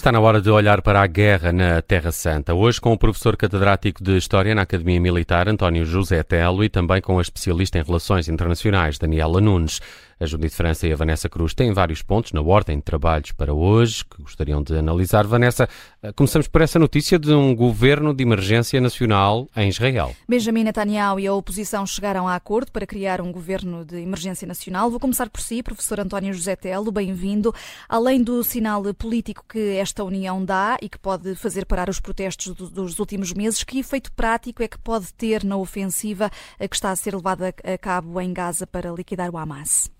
Está na hora de olhar para a guerra na Terra Santa. Hoje com o professor catedrático de História na Academia Militar, António José Telo, e também com a especialista em Relações Internacionais, Daniela Nunes. A Judite França e a Vanessa Cruz têm vários pontos na ordem de trabalhos para hoje que gostariam de analisar. Vanessa, eh, começamos por essa notícia de um governo de emergência nacional em Israel. Benjamin Netanyahu e a oposição chegaram a acordo para criar um governo de emergência nacional. Vou começar por si, professor António José Telo, bem-vindo. Além do sinal político que esta união dá e que pode fazer parar os protestos dos últimos meses, que efeito prático é que pode ter na ofensiva que está a ser levada a cabo em Gaza para liquidar o Hamas?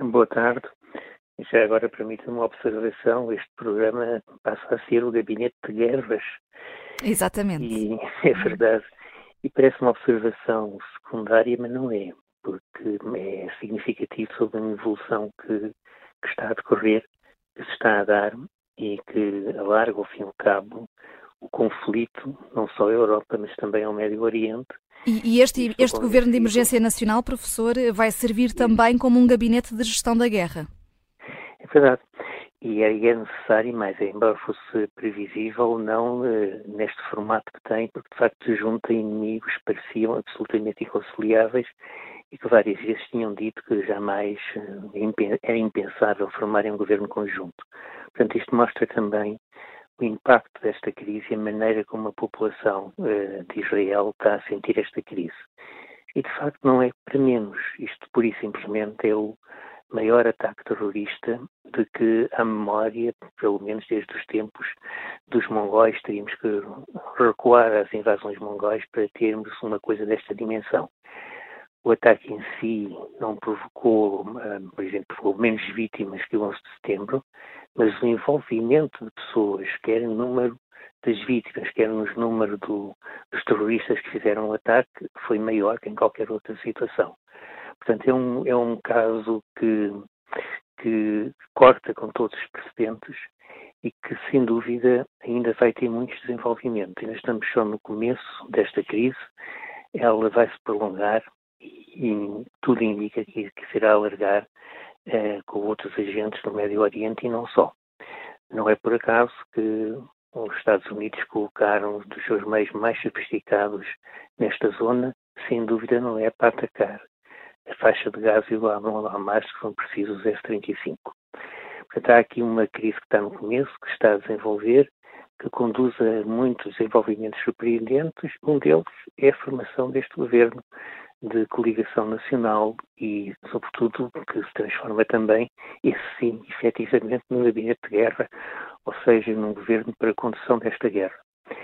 Boa tarde. Já agora permita-me uma observação. Este programa passa a ser o gabinete de guerras. Exatamente. E é verdade. E parece uma observação secundária, mas não é, porque é significativo sobre a evolução que, que está a decorrer, que se está a dar e que alarga ao fim e ao cabo o conflito, não só à Europa, mas também ao Médio Oriente, e, e este, este Governo de Emergência Nacional, professor, vai servir também como um gabinete de gestão da guerra? É verdade. E é, é necessário, mas embora fosse previsível não, eh, neste formato que tem, porque de facto junta inimigos que pareciam absolutamente inconciliáveis e que várias vezes tinham dito que jamais eh, era impensável formarem um governo conjunto. Portanto, isto mostra também o impacto desta crise e a maneira como a população uh, de Israel está a sentir esta crise. E de facto não é para menos. Isto, por e simplesmente, é o maior ataque terrorista de que a memória, pelo menos desde os tempos dos mongóis, teríamos que recuar às invasões mongóis para termos uma coisa desta dimensão. O ataque em si não provocou, eh, por exemplo, provocou menos vítimas que o 11 de setembro, mas o envolvimento de pessoas, quer no número das vítimas, quer no número do, dos terroristas que fizeram o ataque, foi maior que em qualquer outra situação. Portanto, é um, é um caso que, que corta com todos os precedentes e que, sem dúvida, ainda vai ter muitos desenvolvimentos. Ainda estamos só no começo desta crise, ela vai se prolongar e, tudo indica que, que será alargar eh, com outros agentes do Médio Oriente e não só. Não é por acaso que os Estados Unidos colocaram dos seus meios mais sofisticados nesta zona, sem dúvida não é para atacar a faixa de gás e o Hamas que são precisos F-35. Portanto, há aqui uma crise que está no começo, que está a desenvolver, que conduz a muitos desenvolvimentos surpreendentes. Um deles é a formação deste governo de coligação nacional e, sobretudo, que se transforma também, esse sim, efetivamente, num gabinete de guerra, ou seja, num governo para a condução desta guerra.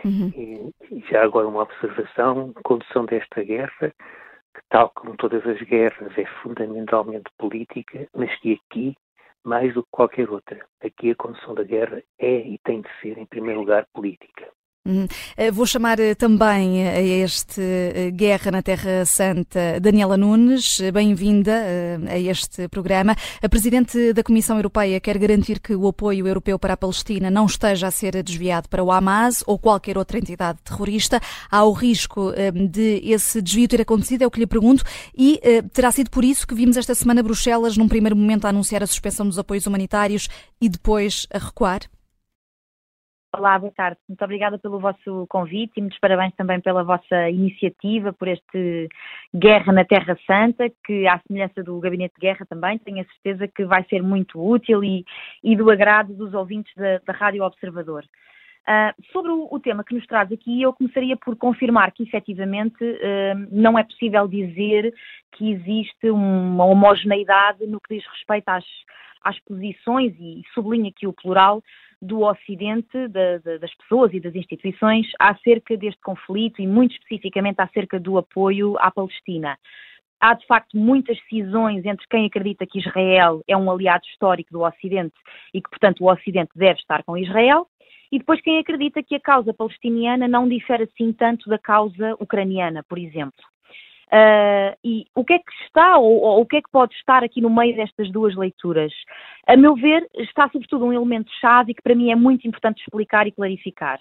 Uhum. E, já agora uma observação, condução desta guerra, que tal como todas as guerras é fundamentalmente política, mas que aqui, mais do que qualquer outra, aqui a condução da guerra é e tem de ser, em primeiro lugar, política. Uhum. Eh, vou chamar eh, também a este eh, Guerra na Terra Santa Daniela Nunes. Bem-vinda a este programa. A Presidente da Comissão Europeia quer garantir que o apoio europeu para a Palestina não esteja a ser desviado para o Hamas ou qualquer outra entidade terrorista. Há o risco de esse desvio ter acontecido, é o que lhe pergunto, e terá sido por isso que vimos esta semana Bruxelas, num primeiro momento, a anunciar a suspensão dos apoios humanitários e depois a recuar? Olá, boa tarde. Muito obrigada pelo vosso convite e muitos parabéns também pela vossa iniciativa, por este Guerra na Terra Santa, que, à semelhança do Gabinete de Guerra também, tenho a certeza que vai ser muito útil e, e do agrado dos ouvintes da, da Rádio Observador. Uh, sobre o, o, tema que nos traz aqui, eu começaria por confirmar que, efetivamente, uh, não é possível dizer que existe uma homogeneidade no que diz respeito às, às posições, e sublinho aqui o plural, do Ocidente, da, da, das pessoas e das instituições acerca deste conflito e, muito especificamente, acerca do apoio à Palestina. Há, de facto, muitas cisões entre quem acredita que Israel é um aliado histórico do Ocidente e que, portanto, o Ocidente deve estar com Israel, e depois quem acredita que a causa palestiniana não difere assim tanto da causa ucraniana, por exemplo. Uh, e o que é que está, ou, ou, o que é que pode estar aqui no meio destas duas leituras? A meu ver, está sobretudo um elemento-chave que para mim é muito importante explicar e clarificar.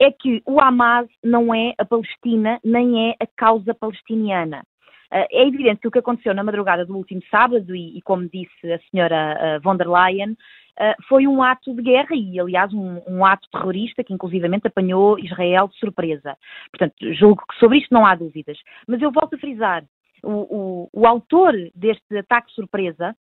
É que o Hamas não é a Palestina, nem é a causa palestiniana. Uh, é evidente que o que aconteceu na madrugada do último sábado, e, e como disse a senhora uh, von der Leyen, foi um ato de guerra e, aliás, um, um, ato terrorista que, inclusivamente, apanhou Israel de surpresa. Portanto, julgo que sobre isto não há dúvidas. Mas eu volto a frisar: o, o, o autor deste ataque surpresa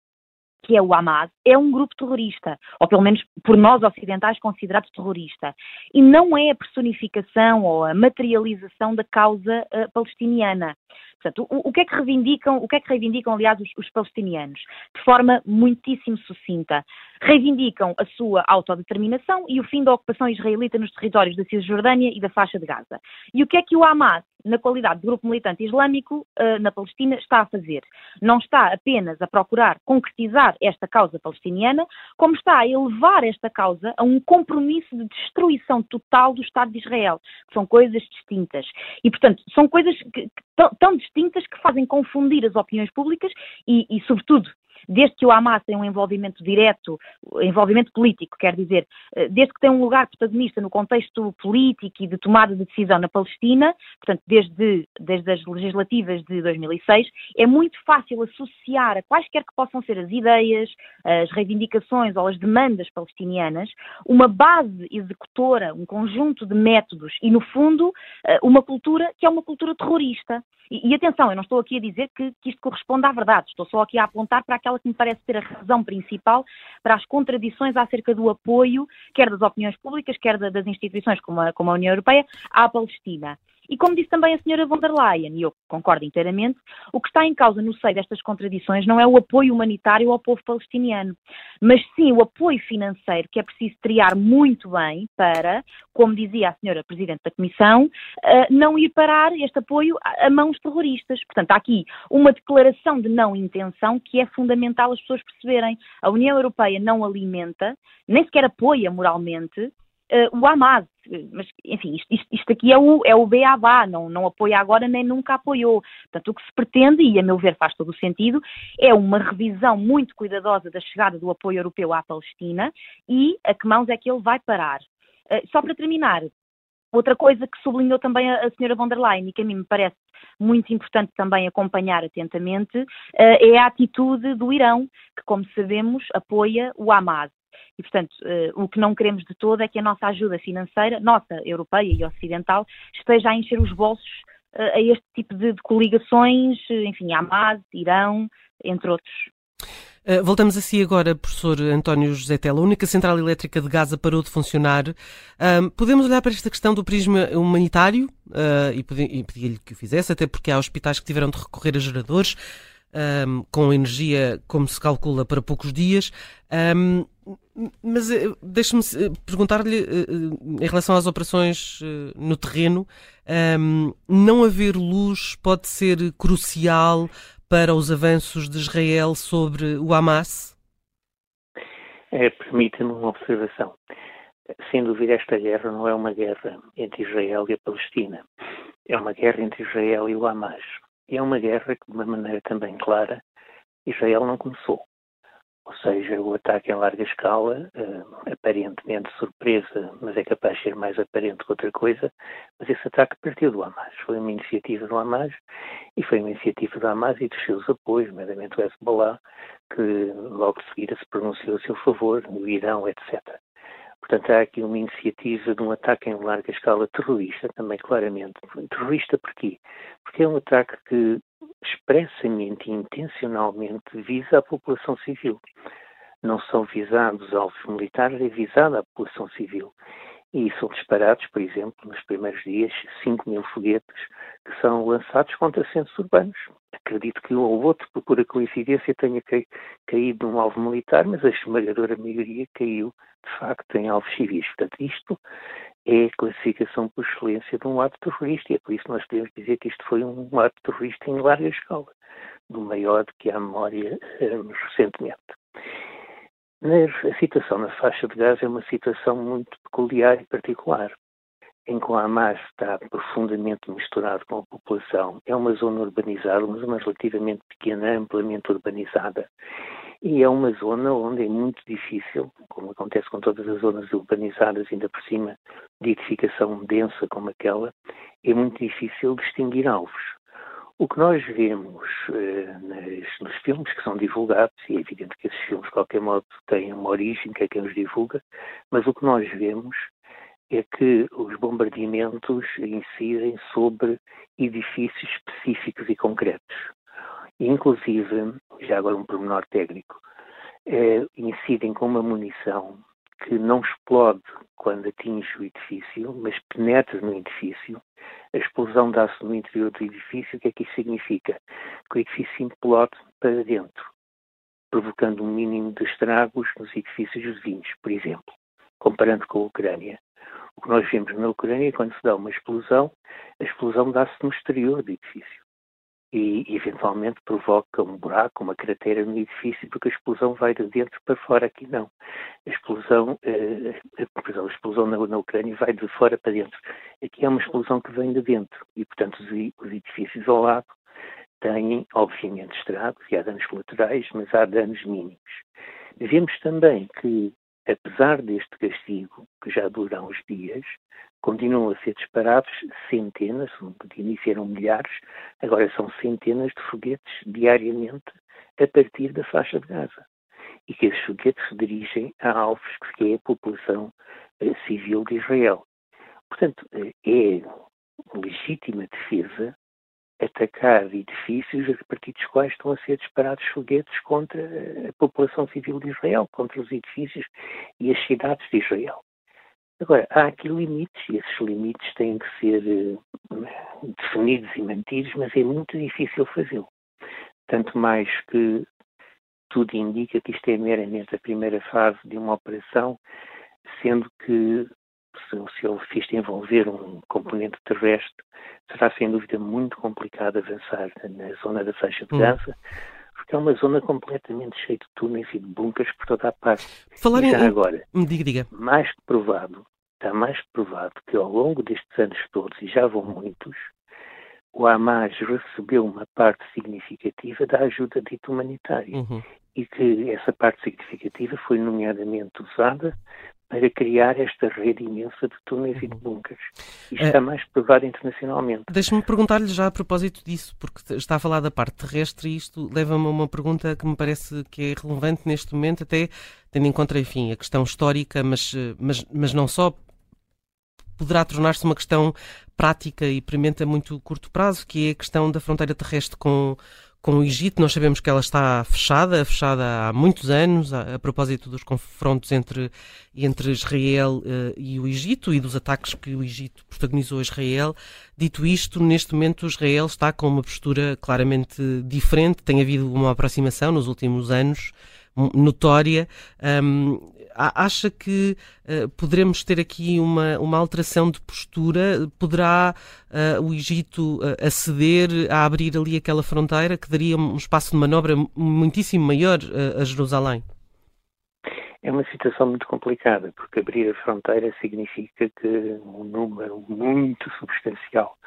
que é o Hamas, é um grupo terrorista, ou pelo menos por nós ocidentais considerado terrorista, e não é a personificação ou a materialização da causa uh, palestiniana. Portanto, o, o, que é que reivindicam, o que é que reivindicam, aliás, os, os, palestinianos? De forma muitíssimo sucinta. Reivindicam a sua autodeterminação e o fim da ocupação israelita nos territórios da Cisjordânia e da faixa de Gaza. E o que é que o Hamas, na qualidade de grupo militante islâmico uh, na Palestina, está a fazer? Não está apenas a procurar concretizar esta causa palestiniana, como está a elevar esta causa a um compromisso de destruição total do Estado de Israel, que são coisas distintas. E, portanto, são coisas que tão, tão distintas que fazem confundir as opiniões públicas e, e sobretudo, desde que o Hamas tem um envolvimento direto, envolvimento político, quer dizer, eh, desde que tem um lugar protagonista no contexto político e de tomada de decisão na Palestina, portanto, desde, desde as legislativas de 2006, é muito fácil associar a quaisquer que possam ser as ideias, as reivindicações ou as demandas palestinianas, uma base executora, um conjunto de métodos e, no fundo, eh, uma cultura que é uma cultura terrorista. E, e atenção, eu não estou aqui a dizer que, que isto corresponde à verdade, estou só aqui a apontar para aquela que me parece ser a razão principal para as contradições acerca do apoio, quer das opiniões públicas, quer das instituições como a, como a União Europeia, à Palestina. E como disse também a senhora von der Leyen, e eu concordo inteiramente, o que está em causa no seio destas contradições não é o apoio humanitário ao povo palestiniano, mas sim o apoio financeiro que é preciso triar muito bem para, como dizia a senhora Presidente da Comissão, eh, não ir parar este apoio a mãos terroristas. Portanto, há aqui uma declaração de não intenção que é fundamental as pessoas perceberem. A União Europeia não alimenta, nem sequer apoia moralmente uh, o Hamas. Mas, enfim, isto, isto, isto, aqui é o, é o BABA, não, não apoia agora nem nunca apoiou. Portanto, o que se pretende, e a meu ver faz todo o sentido, é uma revisão muito cuidadosa da chegada do apoio europeu à Palestina e a que mãos é que ele vai parar. Uh, só para terminar, outra coisa que sublinhou também a, senhora von der Leyen e que a mim me parece muito importante também acompanhar atentamente, uh, é a atitude do Irão, que, como sabemos, apoia o Hamas. E, portanto, uh, o que não queremos de todo é que a nossa ajuda financeira, nossa, europeia e ocidental, esteja a encher os bolsos uh, a este tipo de, de coligações, enfim, Hamas, Irão, entre outros. Voltamos a si agora, professor António José Tela. A única central elétrica de Gaza parou de funcionar. Uh, podemos olhar para esta questão do prisma humanitário uh, e pedir-lhe que o fizesse, até porque há hospitais que tiveram de recorrer a geradores um, com energia, como se calcula, para poucos dias. Um, mas eh, deixe-me eh, perguntar-lhe, eh, em relação às operações no terreno, um, não haver luz pode ser crucial para os avanços de Israel sobre o Hamas? É, Permita-me uma observação. Sem dúvida, esta guerra não é uma guerra entre Israel e a Palestina. É uma guerra entre Israel e o Hamas. E é uma guerra que, de uma maneira também clara, Israel não começou. Ou seja, o ataque em larga escala, uh, aparentemente surpresa, mas é capaz de ser mais aparente que outra coisa, mas esse ataque partiu do Hamas. Foi uma iniciativa do Hamas e foi uma iniciativa do Hamas e dos seus apoios, nomeadamente o Hezbollah, que logo de seguida se pronunciou a seu favor, o Irão, etc. Portanto, há aqui uma iniciativa de um ataque em larga escala terrorista, também claramente. Terrorista porquê? Porque é um ataque que expressamente e intencionalmente visa a população civil. Não são visados alvos militares, é visada a população civil. E são disparados, por exemplo, nos primeiros dias, 5 mil foguetes que são lançados contra centros urbanos. Acredito que um ou outro, por coincidência, tenha caído num alvo militar, mas a esmagadora maioria caiu de facto em alvos civis. Portanto, isto é a classificação por excelência de um ato terrorista e é por isso nós podemos dizer que isto foi um ato terrorista em larga escala, do maior do que há memória um, recentemente. A situação na faixa de Gaza é uma situação muito peculiar e particular, em que o Hamas está profundamente misturado com a população. É uma zona urbanizada, uma zona relativamente pequena, amplamente urbanizada, e é uma zona onde é muito difícil, como acontece com todas as zonas urbanizadas, ainda por cima de edificação densa como aquela, é muito difícil distinguir alvos. O que nós vemos uh, nas, nos filmes que são divulgados, e é evidente que esses filmes, de qualquer modo, têm uma origem, que é quem os divulga, mas o que nós vemos é que os bombardeamentos incidem sobre edifícios específicos e concretos. Inclusive, já agora um pormenor técnico, é, incidem com uma munição que não explode quando atinge o edifício, mas penetra no edifício. A explosão dá-se no interior do edifício. O que é que isso significa? Que o edifício implode para dentro, provocando um mínimo de estragos nos edifícios vizinhos, por exemplo, comparando com a Ucrânia. O que nós vemos na Ucrânia, quando se dá uma explosão, a explosão dá-se no exterior do edifício e eventualmente provoca um buraco, uma cratera no edifício, porque a explosão vai de dentro para fora. Aqui não. A explosão, eh, a explosão na, na, Ucrânia vai de fora para dentro. Aqui é uma explosão que vem de dentro e, portanto, os, os edifícios ao lado têm, obviamente, estragos e há danos colaterais, mas há danos mínimos. Vemos também que, apesar deste castigo, que já dura uns dias, continuam a ser disparados centenas, de início eram milhares, agora são centenas de foguetes diariamente a partir da faixa de Gaza. E que esses foguetes se dirigem a alvos que é a população eh, civil de Israel. Portanto, eh, é legítima defesa atacar edifícios a partir dos quais estão a ser disparados foguetes contra a população civil de Israel, contra os edifícios e as cidades de Israel. Agora, há aqui limites e esses limites têm que ser uh, definidos e mantidos, mas é muito difícil fazê-lo. Tanto mais que tudo indica que isto é meramente a primeira fase de uma operação, sendo que se, se isto envolver um componente terrestre, será sem dúvida muito complicado avançar na zona da faixa de hum. Gaza, porque é uma zona completamente cheia de túneis e de bunkers por toda a parte. Falar em... agora, diga, diga. mais que provado, está mais que provado que ao longo destes anos todos, e já vão muitos, o Hamas recebeu uma parte significativa da ajuda dita humanitária. Uhum. E que essa parte significativa foi nomeadamente usada para criar esta rede imensa de túneis e de bunkers. Isto é, está mais provado internacionalmente. Deixe-me perguntar-lhe já a propósito disso, porque está a falar da parte terrestre e isto leva-me a uma pergunta que me parece que é relevante neste momento, até tendo em conta, enfim, a questão histórica, mas, mas, mas não só, poderá tornar-se uma questão prática e premente a muito curto prazo, que é a questão da fronteira terrestre com, com o Egito. Nós sabemos que ela está fechada, fechada há muitos anos, a, a propósito dos confrontos entre, entre Israel uh, e o Egito e dos ataques que o Egito protagonizou a Israel. Dito isto, neste momento Israel está com uma postura claramente diferente, tem havido uma aproximação nos últimos anos notória. Um, acha que uh, poderemos ter aqui uma, uma alteração de postura? Poderá uh, o Egito uh, aceder a abrir ali aquela fronteira que daria um espaço de manobra muitíssimo maior a Jerusalém? É uma situação muito complicada, porque abrir a fronteira significa que um número muito substancial,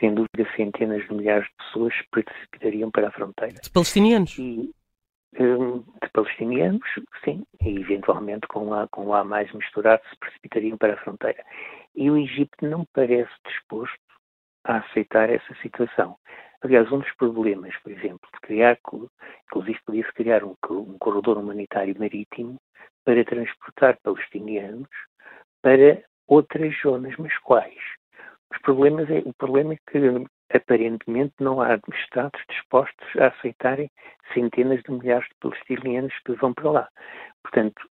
sem dúvida centenas de milhares de pessoas, precipitariam para a fronteira. De palestinianos? E, de palestinianos, sim, e eventualmente com lá, com lá mais misturado se precipitariam para a fronteira. E o Egito não parece disposto a aceitar essa situação. Aliás, um dos problemas, por exemplo, de criar, inclusive podia-se criar um, um corredor humanitário marítimo para transportar palestinianos para outras zonas, mas quais? Os problemas é, o problema é que aparentemente não há Estados dispostos a aceitarem centenas de milhares de palestinianos que vão para lá. Portanto,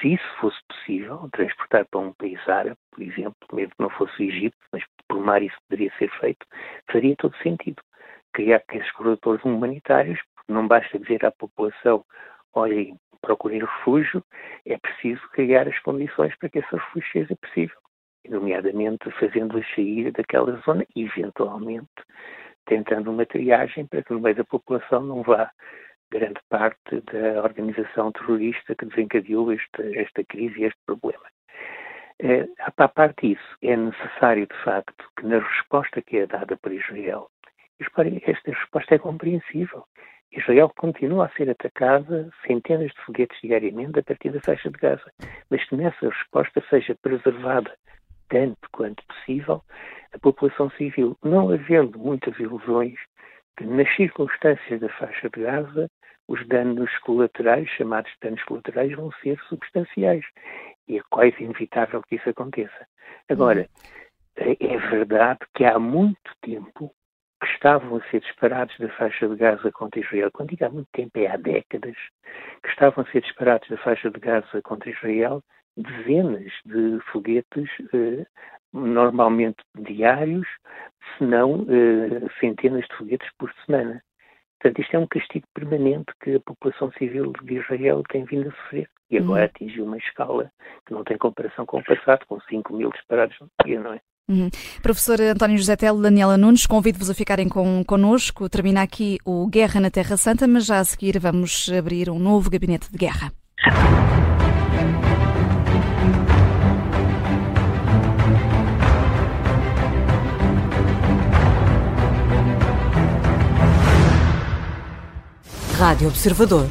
se isso fosse possível, transportar para um país árabe, por exemplo, mesmo que não fosse o Egito, mas por mar isso poderia ser feito, faria todo sentido. Criar esses corredores humanitários, porque não basta dizer à população, olhem, procurem refúgio, é preciso criar as condições para que esse refúgio seja possível nomeadamente fazendo-as sair daquela zona, eventualmente tentando uma triagem para que no meio da população não vá grande parte da organização terrorista que desencadeou esta, esta crise e este problema. É, a parte disso, é necessário, de facto, que na resposta que é dada por Israel, esta resposta é compreensível. Israel continua a ser atacada centenas de foguetes diariamente a partir da faixa de Gaza, mas que nessa resposta seja preservada tanto quanto possível a população civil, não havendo muitas ilusões que nas circunstâncias da faixa de Gaza, os danos colaterais, chamados danos colaterais, vão ser substanciais. E é quase inevitável que isso aconteça. Agora, é, é verdade que há muito tempo que estavam a ser disparados da faixa de Gaza contra Israel. Quando digo há muito tempo, é há décadas, que estavam a ser disparados da faixa de Gaza contra Israel dezenas de foguetes, eh, normalmente diários, se não eh, centenas de foguetes por semana. Portanto, isto é um castigo permanente que a população civil de Israel tem vindo a sofrer. E agora uhum. atingiu uma escala que não tem comparação com o passado, com 5 mil disparados no dia, não é? Uhum. Professor António José Telo, Daniela Nunes, convido-vos a ficarem com, connosco. Termina aqui o Guerra na Terra Santa, mas já a seguir vamos abrir um novo gabinete de guerra. Rádio Observador